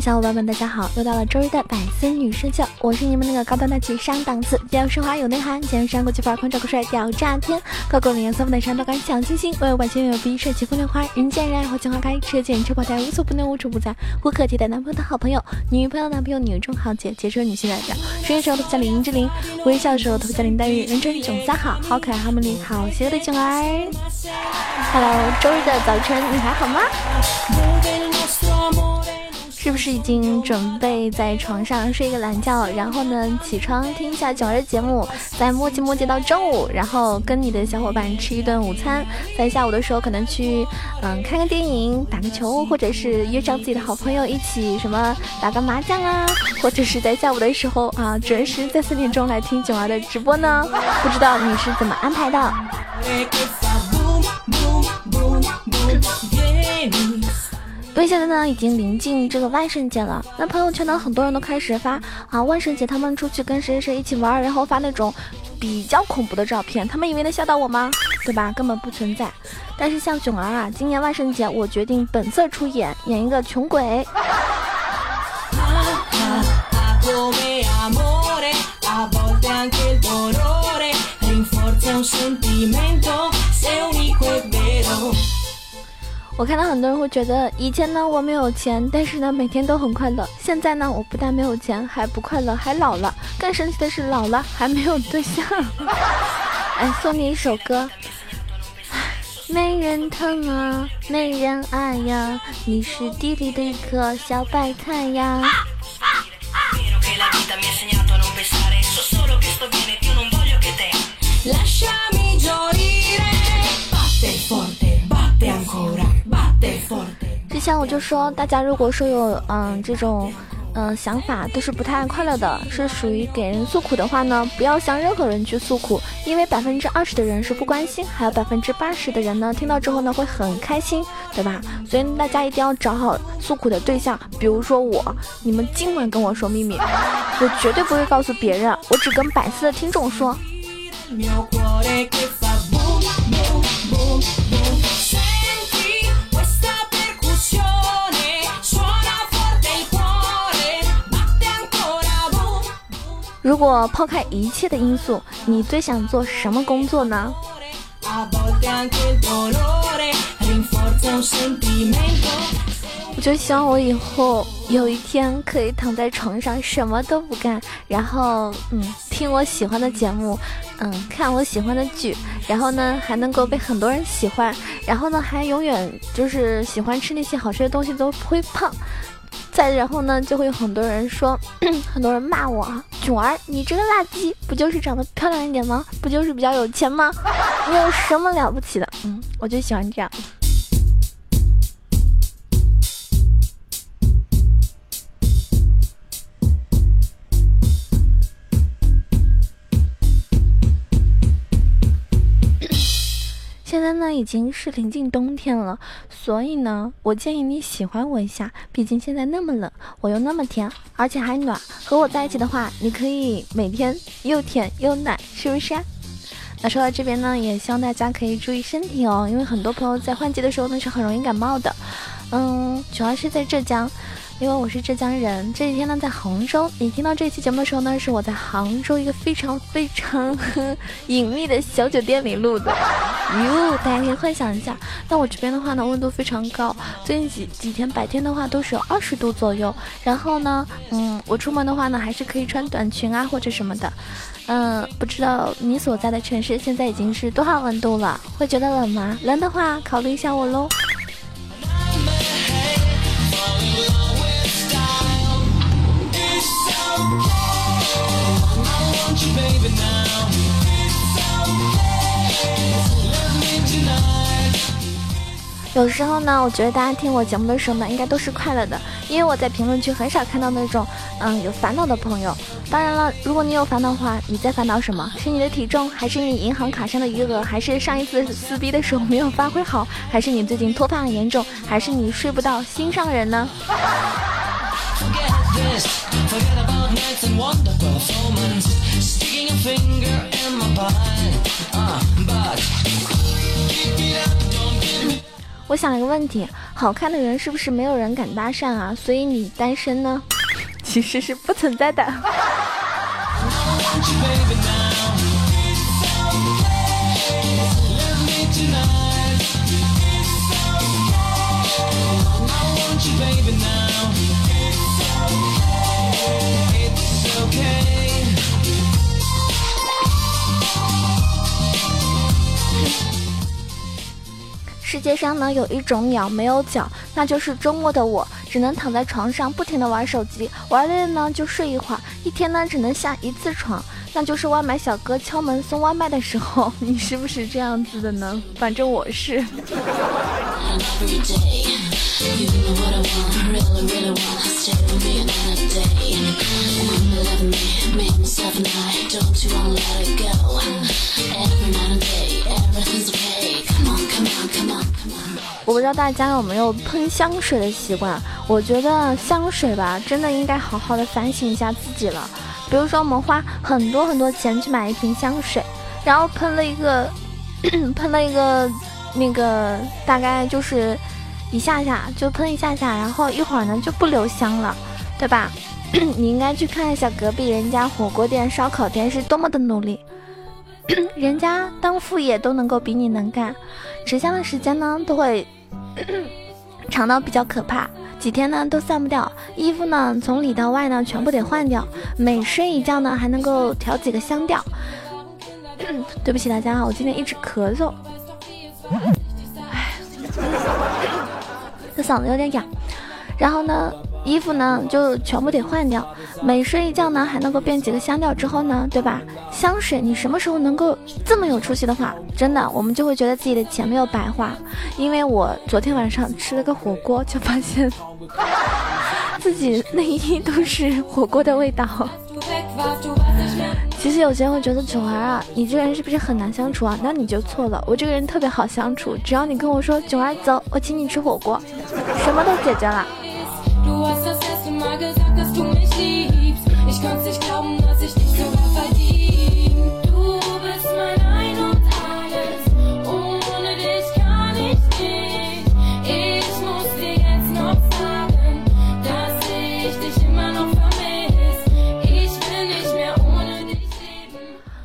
小伙伴们，大家好！又到了周日的百思女神秀，我是你们那个高端大气上档次、比较奢华有内涵、健身国际范儿、空调酷帅屌炸天、高冷颜色、风的山都敢抢星星、温柔百千有逼、帅气风流花、人见人爱、花见花开、车见车爆胎、无所不能、无处不在、无可替代男朋友的好朋友、女朋友男朋友女中豪杰、杰出女性代表、睡的时候头像李英之琳、微笑的时候头像林黛玉、人称囧三好、好可爱、好美丽、好邪恶的囧儿。Hello，周日的早晨你还好吗？是不是已经准备在床上睡个懒觉，然后呢起床听一下九儿的节目，再磨叽磨叽到中午，然后跟你的小伙伴吃一顿午餐，在下午的时候可能去嗯看个电影、打个球，或者是约上自己的好朋友一起什么打个麻将啊，或者是在下午的时候啊准时在四点钟来听九儿的直播呢？不知道你是怎么安排的？因为现在呢，已经临近这个万圣节了，那朋友圈呢，很多人都开始发啊，万圣节他们出去跟谁谁一起玩，然后发那种比较恐怖的照片。他们以为能吓到我吗？对吧？根本不存在。但是像囧儿啊，今年万圣节我决定本色出演，演一个穷鬼。我看到很多人会觉得，以前呢我没有钱，但是呢每天都很快乐。现在呢我不但没有钱，还不快乐，还老了。更神奇的是，老了还没有对象。哎，送你一首歌，没人疼啊，没人爱呀，你是地里的一颗小白菜呀。之前我就说，大家如果说有嗯这种嗯想法，都是不太快乐的，是属于给人诉苦的话呢，不要向任何人去诉苦，因为百分之二十的人是不关心，还有百分之八十的人呢，听到之后呢会很开心，对吧？所以大家一定要找好诉苦的对象，比如说我，你们今晚跟我说秘密，我绝对不会告诉别人，我只跟百思的听众说。如果抛开一切的因素，你最想做什么工作呢？我就希望我以后有一天可以躺在床上什么都不干，然后嗯听我喜欢的节目，嗯看我喜欢的剧，然后呢还能够被很多人喜欢，然后呢还永远就是喜欢吃那些好吃的东西都不会胖。再然后呢，就会有很多人说，很多人骂我，囧儿，你这个垃圾，不就是长得漂亮一点吗？不就是比较有钱吗？你有什么了不起的？嗯，我就喜欢这样。已经是临近冬天了，所以呢，我建议你喜欢我一下。毕竟现在那么冷，我又那么甜，而且还暖。和我在一起的话，你可以每天又甜又暖，是不是？那说到这边呢，也希望大家可以注意身体哦，因为很多朋友在换季的时候呢是很容易感冒的。嗯，主要是在浙江。因为我是浙江人，这几天呢在杭州。你听到这期节目的时候呢，是我在杭州一个非常非常 隐秘的小酒店里录的。哟，大家可以幻想一下。那我这边的话呢，温度非常高，最近几几天白天的话都是有二十度左右。然后呢，嗯，我出门的话呢，还是可以穿短裙啊或者什么的。嗯，不知道你所在的城市现在已经是多少温度了？会觉得冷吗？冷的话，考虑一下我喽。有时候呢，我觉得大家听我节目的时候呢，应该都是快乐的，因为我在评论区很少看到那种嗯有烦恼的朋友。当然了，如果你有烦恼的话，你在烦恼什么？是你的体重，还是你银行卡上的余额，还是上一次撕逼的时候没有发挥好，还是你最近脱发很严重，还是你睡不到心上人呢？我想了一个问题：好看的人是不是没有人敢搭讪啊？所以你单身呢？其实是不存在的。世界上呢有一种鸟没有脚，那就是周末的我，只能躺在床上不停的玩手机，玩累了呢就睡一会儿，一天呢只能下一次床，那就是外卖小哥敲门送外卖的时候，你是不是这样子的呢？反正我是。我不知道大家有没有喷香水的习惯？我觉得香水吧，真的应该好好的反省一下自己了。比如说，我们花很多很多钱去买一瓶香水，然后喷了一个，喷了一个，那个大概就是一下下就喷一下下，然后一会儿呢就不留香了，对吧？你应该去看一下隔壁人家火锅店、烧烤店是多么的努力。人家当副业都能够比你能干，持香的时间呢都会 长到比较可怕，几天呢都散不掉。衣服呢从里到外呢全部得换掉，每睡一觉呢还能够调几个香调。对不起大家啊，我今天一直咳嗽，唉，这嗓子有点哑。然后呢？衣服呢就全部得换掉，每睡一觉呢还能够变几个香调之后呢，对吧？香水你什么时候能够这么有出息的话，真的我们就会觉得自己的钱没有白花。因为我昨天晚上吃了个火锅，就发现 自己内衣都是火锅的味道。其实有些人会觉得九儿啊，你这个人是不是很难相处啊？那你就错了，我这个人特别好相处，只要你跟我说九儿走，我请你吃火锅，什么都解决了。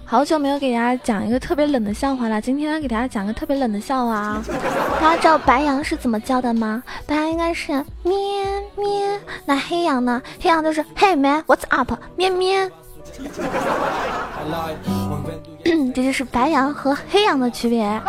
好久没有给大家讲一个特别冷的笑话了，今天给大家讲个特别冷的笑话啊！大家知道白羊是怎么叫的吗？大家应该是咩咩。那黑羊呢？黑羊就是 Hey man，What's up？咩咩。这就是白羊和黑羊的区别。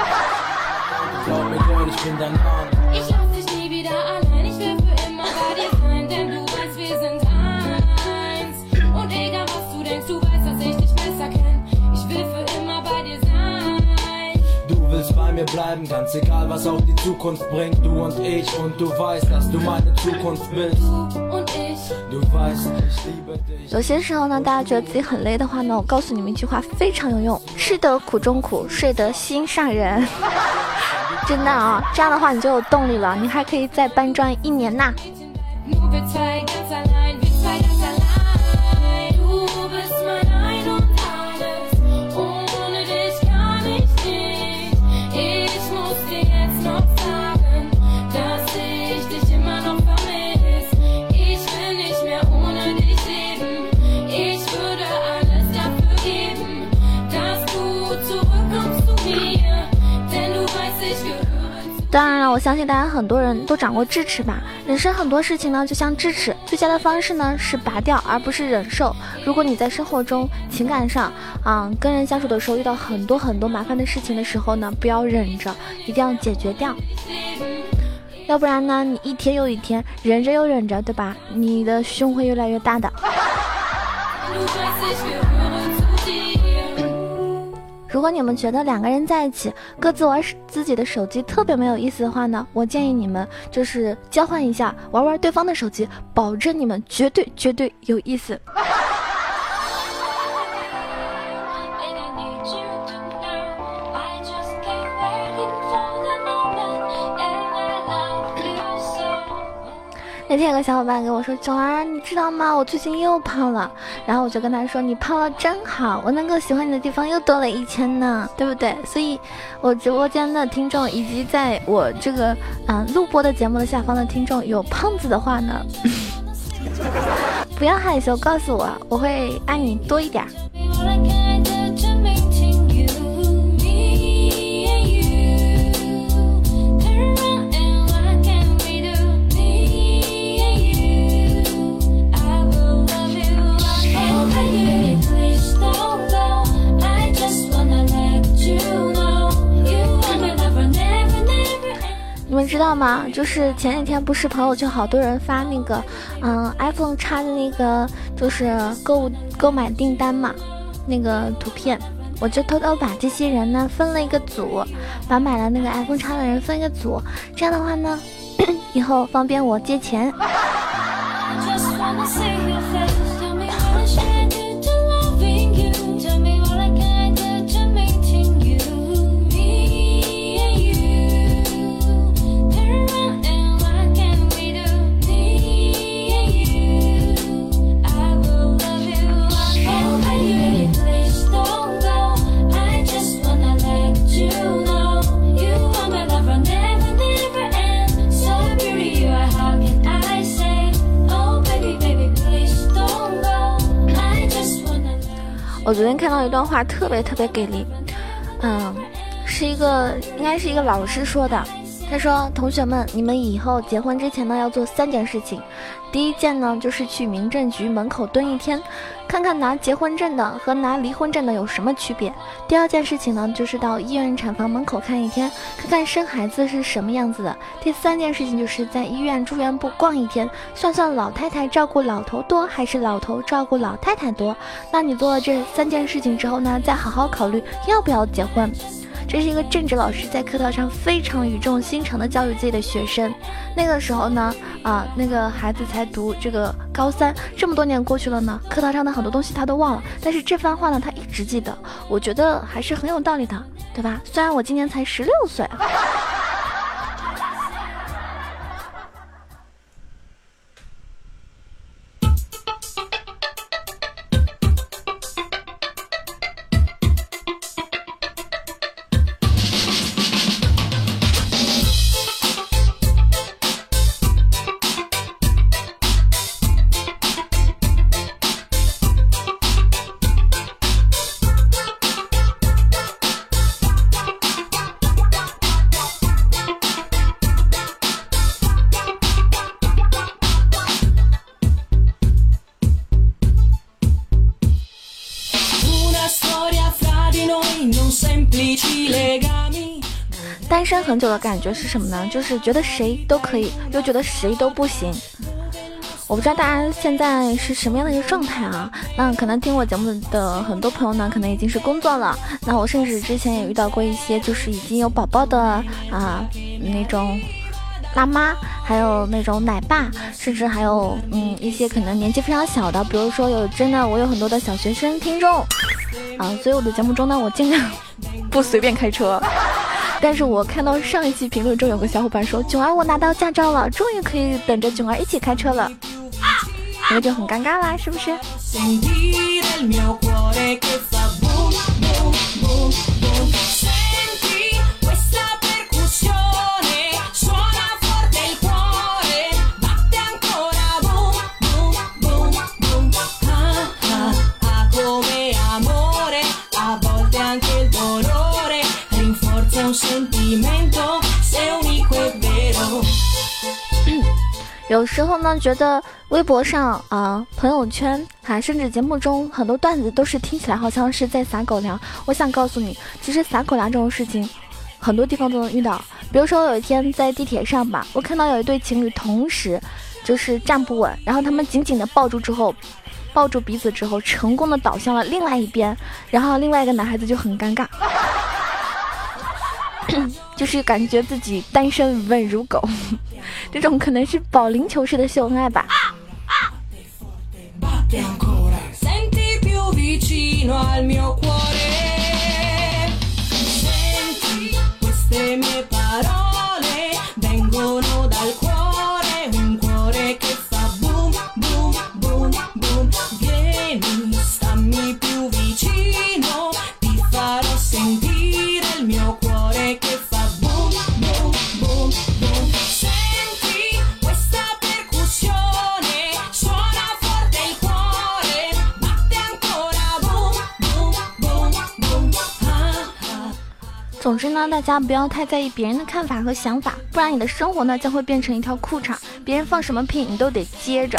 有些时候呢，大家觉得自己很累的话呢，我告诉你们一句话非常有用：吃得苦中苦，睡得心上人。真的啊，这样的话你就有动力了，你还可以再搬砖一年呐。当然了，我相信大家很多人都长过智齿吧。人生很多事情呢，就像智齿，最佳的方式呢是拔掉，而不是忍受。如果你在生活中、情感上啊，跟人相处的时候遇到很多很多麻烦的事情的时候呢，不要忍着，一定要解决掉。要不然呢，你一天又一天忍着又忍着，对吧？你的胸会越来越大的。如果你们觉得两个人在一起各自玩自己的手机特别没有意思的话呢，我建议你们就是交换一下，玩玩对方的手机，保证你们绝对绝对有意思。那天有个小伙伴跟我说：“九儿，你知道吗？我最近又胖了。”然后我就跟他说：“你胖了真好，我能够喜欢你的地方又多了一千呢，对不对？”所以，我直播间的听众以及在我这个嗯录播的节目的下方的听众有胖子的话呢，不要害羞，告诉我，我会爱你多一点。你们知道吗？就是前几天不是朋友圈好多人发那个，嗯，iPhone 叉的那个就是购物购买订单嘛，那个图片，我就偷偷把这些人呢分了一个组，把买了那个 iPhone 叉的人分一个组，这样的话呢，以后方便我借钱。我昨天看到一段话，特别特别给力，嗯，是一个应该是一个老师说的。他说：“同学们，你们以后结婚之前呢，要做三件事情。第一件呢，就是去民政局门口蹲一天，看看拿结婚证的和拿离婚证的有什么区别。第二件事情呢，就是到医院产房门口看一天，看看生孩子是什么样子的。第三件事情就是在医院住院部逛一天，算算老太太照顾老头多还是老头照顾老太太多。那你做了这三件事情之后呢，再好好考虑要不要结婚。”这是一个政治老师在课堂上非常语重心长的教育自己的学生。那个时候呢，啊，那个孩子才读这个高三，这么多年过去了呢，课堂上的很多东西他都忘了，但是这番话呢，他一直记得。我觉得还是很有道理的，对吧？虽然我今年才十六岁。很久的感觉是什么呢？就是觉得谁都可以，又觉得谁都不行。我不知道大家现在是什么样的一个状态啊？那可能听我节目的很多朋友呢，可能已经是工作了。那我甚至之前也遇到过一些，就是已经有宝宝的啊那种辣妈，还有那种奶爸，甚至还有嗯一些可能年纪非常小的，比如说有真的我有很多的小学生听众啊，所以我的节目中呢，我尽量 不随便开车。但是我看到上一期评论中有个小伙伴说：“囧儿，我拿到驾照了，终于可以等着囧儿一起开车了。”那就很尴尬啦，是不是？有时候呢，觉得微博上啊、朋友圈啊，甚至节目中很多段子都是听起来好像是在撒狗粮。我想告诉你，其实撒狗粮这种事情，很多地方都能遇到。比如说有一天在地铁上吧，我看到有一对情侣同时就是站不稳，然后他们紧紧的抱住之后，抱住彼此之后，成功的倒向了另外一边，然后另外一个男孩子就很尴尬，就是感觉自己单身稳如狗，这种可能是保龄球式的秀恩爱吧。大家不要太在意别人的看法和想法，不然你的生活呢将会变成一条裤衩，别人放什么屁你都得接着。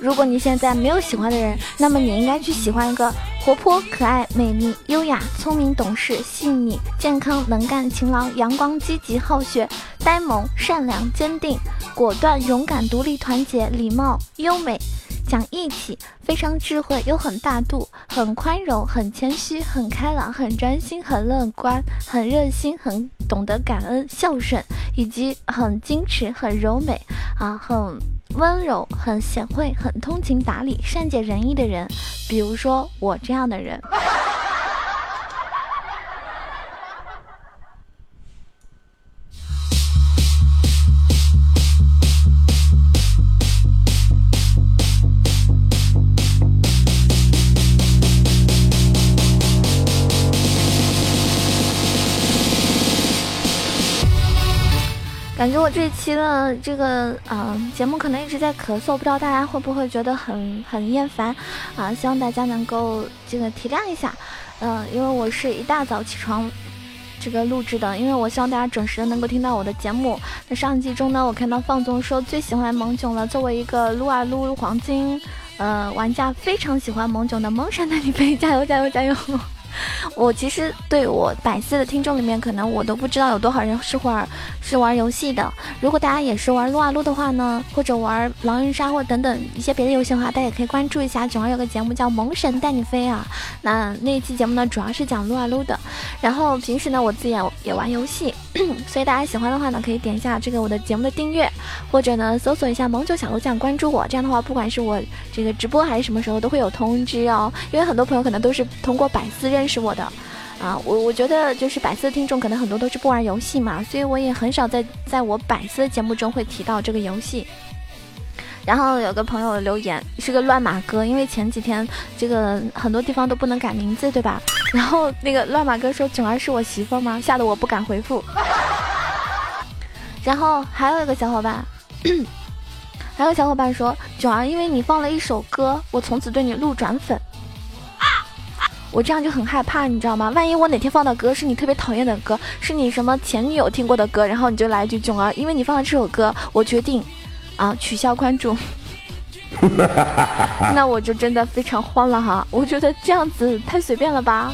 如果你现在没有喜欢的人，那么你应该去喜欢一个活泼、可爱、美丽、优雅、聪明、懂事、细腻、健康、能干、勤劳、阳光、积极、好学、呆萌、善良、坚定、果断、勇敢、独立、团结、礼貌、优美。讲义气，非常智慧又很大度，很宽容，很谦虚，很开朗，很专心，很乐观，很热心，很懂得感恩、孝顺，以及很矜持、很柔美啊，很温柔、很贤惠、很通情达理、善解人意的人，比如说我这样的人。感觉我这期的这个呃节目可能一直在咳嗽，不知道大家会不会觉得很很厌烦啊？希望大家能够这个体谅一下，嗯，因为我是一大早起床这个录制的，因为我希望大家准时的能够听到我的节目。那上一集中呢，我看到放纵说最喜欢萌囧了，作为一个撸啊撸黄金呃玩家，非常喜欢萌囧的萌神带你飞，加油加油加油！我其实对我百思的听众里面，可能我都不知道有多少人是玩是玩游戏的。如果大家也是玩撸啊撸的话呢，或者玩狼人杀或等等一些别的游戏的话，大家也可以关注一下。囧儿有个节目叫《萌神带你飞》啊，那那一期节目呢，主要是讲撸啊撸的。然后平时呢，我自己也也玩游戏，所以大家喜欢的话呢，可以点一下这个我的节目的订阅，或者呢搜索一下“萌九小鹿酱”关注我。这样的话，不管是我这个直播还是什么时候，都会有通知哦。因为很多朋友可能都是通过百思认。认识我的，啊，我我觉得就是百思听众可能很多都是不玩游戏嘛，所以我也很少在在我百思的节目中会提到这个游戏。然后有个朋友留言是个乱马哥，因为前几天这个很多地方都不能改名字，对吧？然后那个乱马哥说囧儿是我媳妇吗？吓得我不敢回复。然后还有一个小伙伴，还有小伙伴说囧儿，因为你放了一首歌，我从此对你路转粉。我这样就很害怕，你知道吗？万一我哪天放的歌是你特别讨厌的歌，是你什么前女友听过的歌，然后你就来一句“囧儿”，因为你放了这首歌，我决定，啊，取消关注。那我就真的非常慌了哈！我觉得这样子太随便了吧。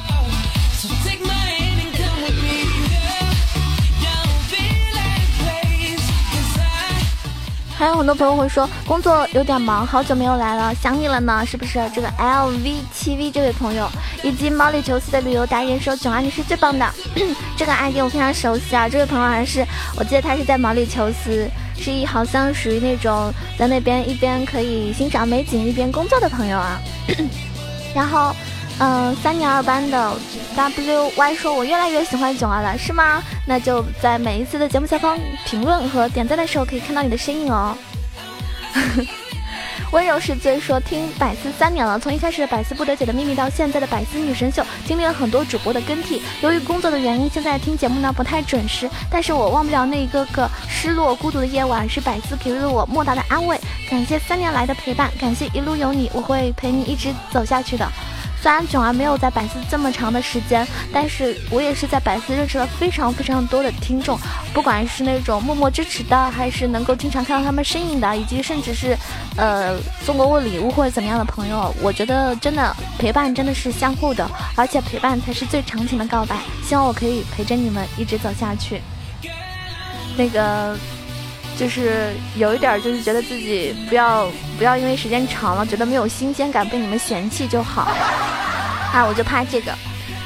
很多朋友会说工作有点忙，好久没有来了，想你了呢，是不是？这个 L V 七 V 这位朋友，以及毛里求斯的旅游达人说囧儿你是最棒的，这个 ID 我非常熟悉啊，这位朋友还是我记得他是在毛里求斯，是一好像属于那种在那边一边可以欣赏美景一边工作的朋友啊，然后。嗯，三年二班的 W Y 说：“我越来越喜欢囧儿了，是吗？那就在每一次的节目下方评论和点赞的时候，可以看到你的身影哦。” 温柔是最说：“听百思三年了，从一开始的百思不得解的秘密到现在的百思女神秀，经历了很多主播的更替。由于工作的原因，现在听节目呢不太准时，但是我忘不了那一个个失落孤独的夜晚，是百思给予了我莫大的安慰。感谢三年来的陪伴，感谢一路有你，我会陪你一直走下去的。”虽然囧儿没有在百思这么长的时间，但是我也是在百思认识了非常非常多的听众，不管是那种默默支持的，还是能够经常看到他们身影的，以及甚至是，呃，送过我礼物或者怎么样的朋友，我觉得真的陪伴真的是相互的，而且陪伴才是最长情的告白。希望我可以陪着你们一直走下去。那个。就是有一点，就是觉得自己不要不要因为时间长了，觉得没有新鲜感，被你们嫌弃就好。啊，我就怕这个，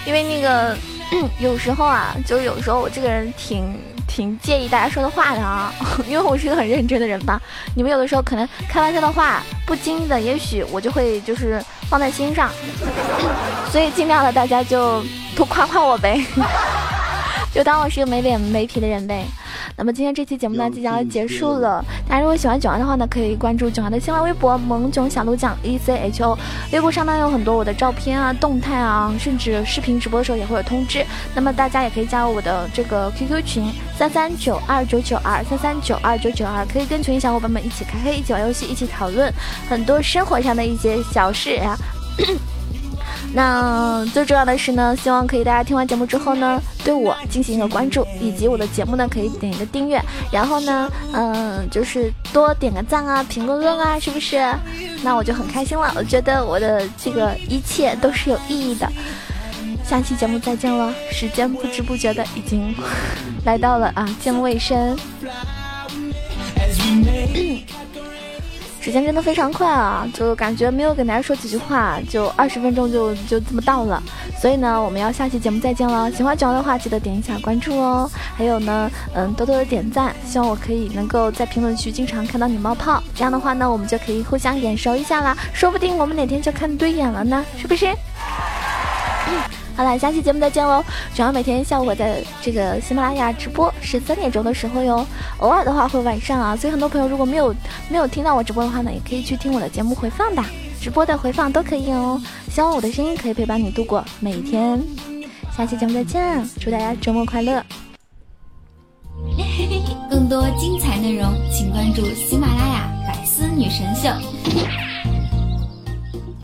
因为那个 有时候啊，就有时候我这个人挺挺介意大家说的话的啊，因为我是个很认真的人吧。你们有的时候可能开玩笑的话，不经意的，也许我就会就是放在心上，所以尽量的大家就多夸夸我呗，就当我是个没脸没皮的人呗。那么今天这期节目呢即将要结束了，大家如果喜欢囧儿的话呢，可以关注囧儿的新浪微博萌囧小鹿酱 E C H O，微博上呢有很多我的照片啊、动态啊，甚至视频直播的时候也会有通知。那么大家也可以加入我的这个 QQ 群三三九二九九二三三九二九九二，可以跟群里小伙伴们一起开黑，一起玩游戏，一起讨论很多生活上的一些小事呀。那最重要的是呢，希望可以大家听完节目之后呢，对我进行一个关注，以及我的节目呢可以点一个订阅，然后呢，嗯，就是多点个赞啊，评个论啊，是不是？那我就很开心了。我觉得我的这个一切都是有意义的。下期节目再见了，时间不知不觉的已经 来到了啊，节目尾声。时间真的非常快啊，就感觉没有跟大家说几句话，就二十分钟就就这么到了。所以呢，我们要下期节目再见了。喜欢九的话，记得点一下关注哦。还有呢，嗯，多多的点赞，希望我可以能够在评论区经常看到你冒泡。这样的话呢，我们就可以互相眼熟一下啦，说不定我们哪天就看对眼了呢，是不是？好了，下期节目再见喽！主要每天下午我在这个喜马拉雅直播是三点钟的时候哟，偶尔的话会晚上啊，所以很多朋友如果没有没有听到我直播的话呢，也可以去听我的节目回放的，直播的回放都可以哦。希望我的声音可以陪伴你度过每一天。下期节目再见，祝大家周末快乐！更多精彩内容，请关注喜马拉雅百思女神秀。